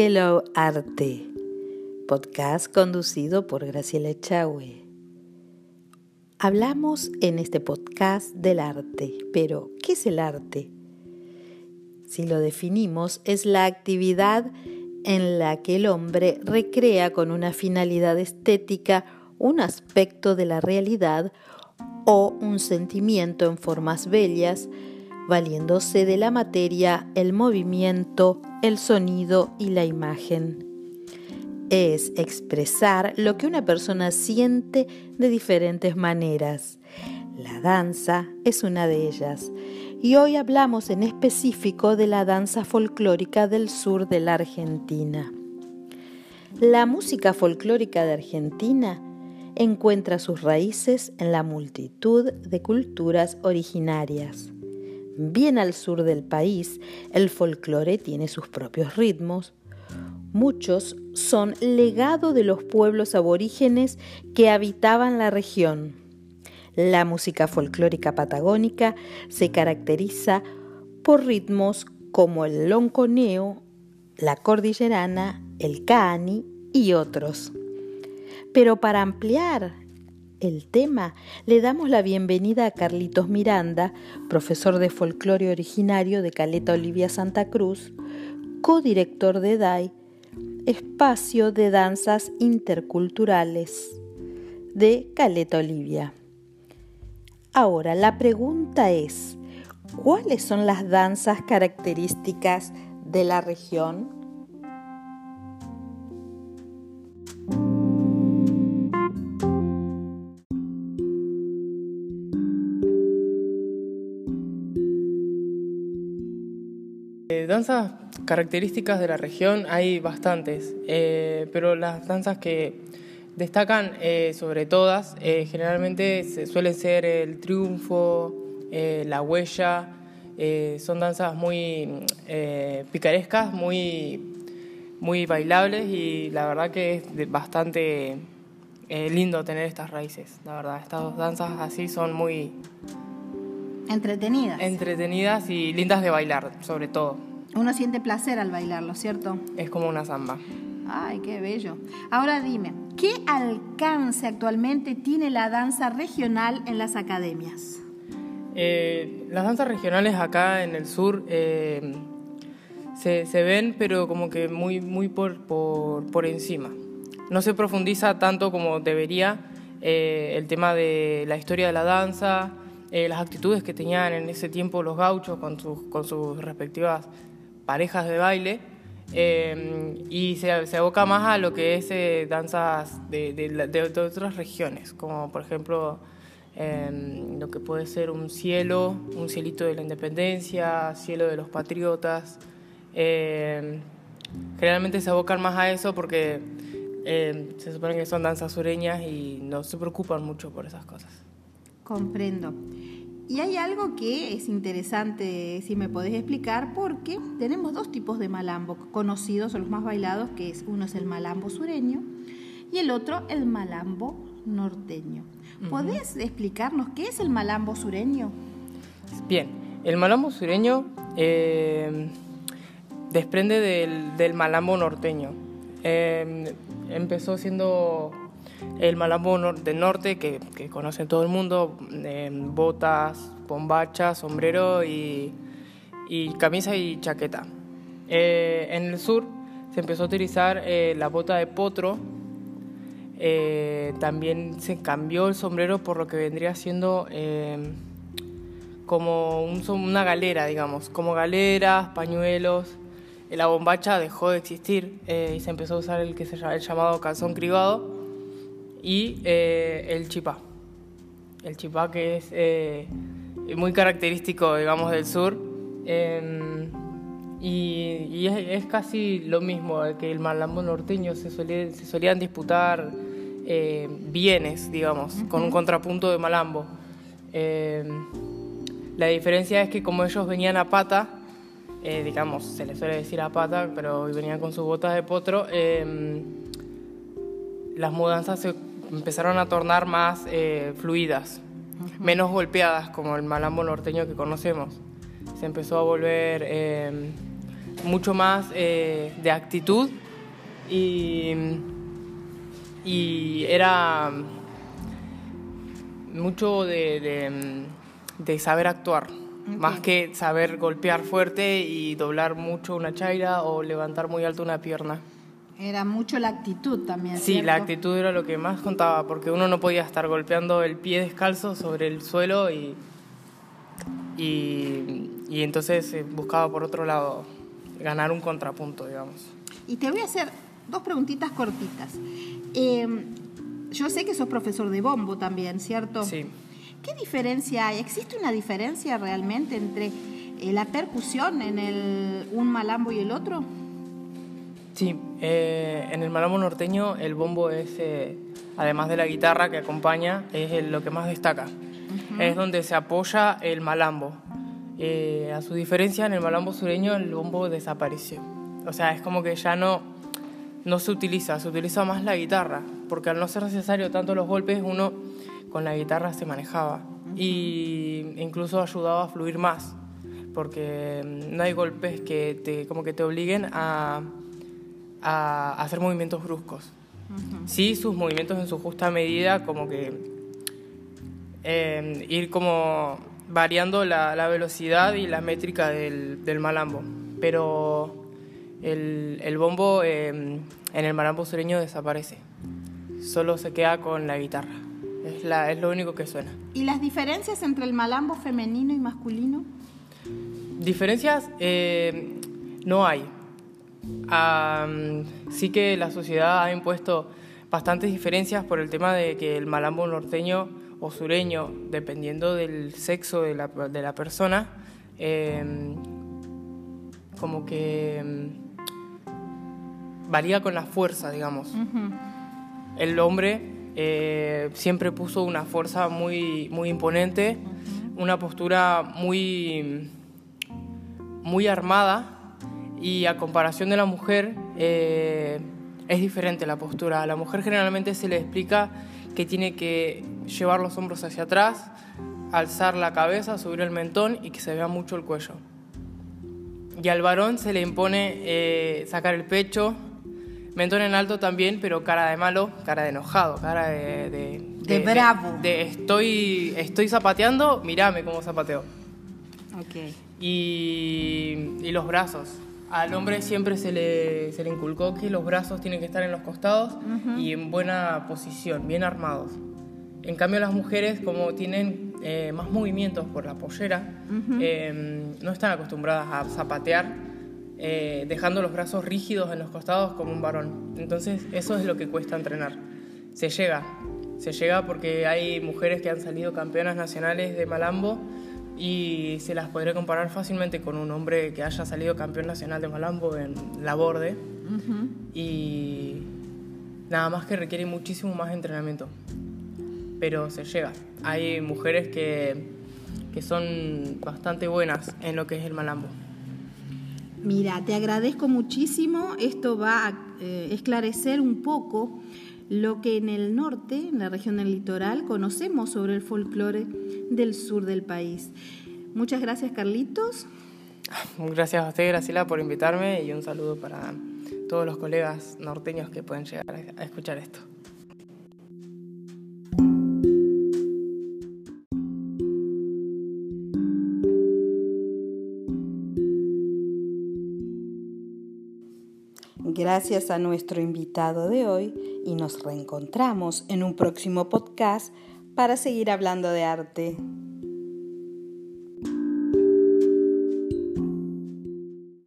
Hello Arte, podcast conducido por Graciela Echagüe. Hablamos en este podcast del arte, pero ¿qué es el arte? Si lo definimos, es la actividad en la que el hombre recrea con una finalidad estética un aspecto de la realidad o un sentimiento en formas bellas, valiéndose de la materia, el movimiento, el sonido y la imagen. Es expresar lo que una persona siente de diferentes maneras. La danza es una de ellas. Y hoy hablamos en específico de la danza folclórica del sur de la Argentina. La música folclórica de Argentina encuentra sus raíces en la multitud de culturas originarias. Bien al sur del país, el folclore tiene sus propios ritmos. Muchos son legado de los pueblos aborígenes que habitaban la región. La música folclórica patagónica se caracteriza por ritmos como el lonconeo, la cordillerana, el cani y otros. Pero para ampliar el tema, le damos la bienvenida a Carlitos Miranda, profesor de folclore originario de Caleta Olivia Santa Cruz, codirector de DAI, Espacio de Danzas Interculturales de Caleta Olivia. Ahora, la pregunta es, ¿cuáles son las danzas características de la región? Danzas características de la región hay bastantes, eh, pero las danzas que destacan eh, sobre todas eh, generalmente suelen ser el triunfo, la huella, son danzas muy picarescas, muy, muy bailables y la verdad que es bastante lindo tener estas raíces, la verdad, estas dos danzas así son muy... Entretenidas. Entretenidas y lindas de bailar, sobre todo. Uno siente placer al bailarlo, ¿cierto? Es como una samba. Ay, qué bello. Ahora dime, ¿qué alcance actualmente tiene la danza regional en las academias? Eh, las danzas regionales acá en el sur eh, se, ven, pero como que muy, muy por, por, encima. No se profundiza tanto como debería eh, el tema de la historia de la danza, las actitudes que tenían en ese tiempo los gauchos con sus, con sus respectivas parejas de baile eh, y se, se, aboca más a lo que es eh, danzas de, de, otras regiones, como por ejemplo em, lo que puede ser un cielo, un cielito de la independencia, cielo de los patriotas. Em, generalmente se abocan más a eso porque em, se supone que son danzas sureñas y no se preocupan mucho por esas cosas. Comprendo. Y hay algo que es interesante, si me podés explicar, porque tenemos dos tipos de malambo conocidos, o los más bailados, que es uno es el malambo sureño y el otro el malambo norteño. ¿Podés explicarnos qué es el malambo sureño? Bien, el malambo sureño eh, desprende del, malambo norteño. Eh, empezó siendo el malambo del norte, que, conoce todo el mundo, botas, bombachas, sombrero y, camisa y chaqueta. Eh, en el sur se empezó a utilizar eh, la bota de potro, eh, también se cambió el sombrero por lo que vendría siendo como una galera, digamos, como galeras, pañuelos. La bombacha dejó de existir y se empezó a usar el que se llama el llamado calzón cribado y eh, el chipá. El chipá que es eh, muy característico, digamos, del sur. Em, y, es, casi lo mismo que el malambo norteño, se, se solían disputar eh, bienes, digamos, con un contrapunto de malambo. Em, la diferencia es que como ellos venían a pata, digamos, se les suele decir a pata, pero venían con sus botas de potro, em, las mudanzas se empezaron a tornar más eh, fluidas, menos golpeadas como el malambo norteño que conocemos. Se empezó a volver, em, mucho más de actitud y, y era mucho de, saber actuar, más que saber golpear fuerte y doblar mucho una chaira o levantar muy alto una pierna. Era mucho la actitud también. Sí, la actitud era lo que más contaba, porque uno no podía estar golpeando el pie descalzo sobre el suelo y, y, y entonces eh, buscaba por otro lado ganar un contrapunto, digamos. Y te voy a hacer dos preguntitas cortitas. Eh, yo sé que sos profesor de bombo también, ¿cierto? Sí. ¿Qué diferencia hay? ¿Existe una diferencia realmente entre eh, la percusión en el, un malambo y el otro? Sí, eh, en el malambo norteño el bombo es, eh, además de la guitarra que acompaña, es lo que más destaca. Es donde se apoya el malambo. a su diferencia, en el malambo sureño el bombo desapareció. O sea, es como que ya no, no se utiliza, se utiliza más la guitarra porque al no ser necesario tanto los golpes, uno con la guitarra se manejaba y incluso ayudaba a fluir más, porque no hay golpes que te, como que te obliguen a, a hacer movimientos bruscos. Sí, sus movimientos en su justa medida, como que em, ir como variando la, velocidad y la métrica del, del malambo, pero el, el bombo em, en el malambo sureño desaparece solo se queda con la guitarra. Es, la, es lo único que suena. ¿Y las diferencias entre el malambo femenino y masculino? Diferencias eh, no hay. Sí que la sociedad ha impuesto bastantes diferencias por el tema de que el malambo norteño o sureño, dependiendo del sexo de la, de la persona, em, como que em, varía con la fuerza, digamos. El hombre eh, siempre puso una fuerza muy, muy imponente, una postura muy, muy armada y a comparación de la mujer eh, es diferente la postura. A la mujer generalmente se le explica que tiene que llevar los hombros hacia atrás, alzar la cabeza, subir el mentón y que se vea mucho el cuello. Y al varón se le impone eh, sacar el pecho, Mentón en alto también, pero cara de malo, cara de enojado, cara de... De, bravo. De, estoy, estoy zapateando, mírame cómo zapateo. Ok. Y, y los brazos. Al hombre siempre se le, se le inculcó que los brazos tienen que estar en los costados y en buena posición, bien armados. En cambio, las mujeres, como tienen eh, más movimientos por la pollera, eh, no están acostumbradas a zapatear eh, dejando los brazos rígidos en los costados como un varón. Entonces eso es lo que cuesta entrenar. Se llega, se llega porque hay mujeres que han salido campeonas nacionales de Malambo y se las podría comparar fácilmente con un hombre que haya salido campeón nacional de Malambo en la borde y nada más que requiere muchísimo más entrenamiento. Pero se llega. Hay mujeres que, que son bastante buenas en lo que es el Malambo. Mira, te agradezco muchísimo. Esto va a eh, esclarecer un poco lo que en el norte, en la región del litoral, conocemos sobre el folclore del sur del país. Muchas gracias, Carlitos. Gracias a usted, Graciela, por invitarme y un saludo para todos los colegas norteños que pueden llegar a escuchar esto. Gracias a nuestro invitado de hoy y nos reencontramos en un próximo podcast para seguir hablando de arte.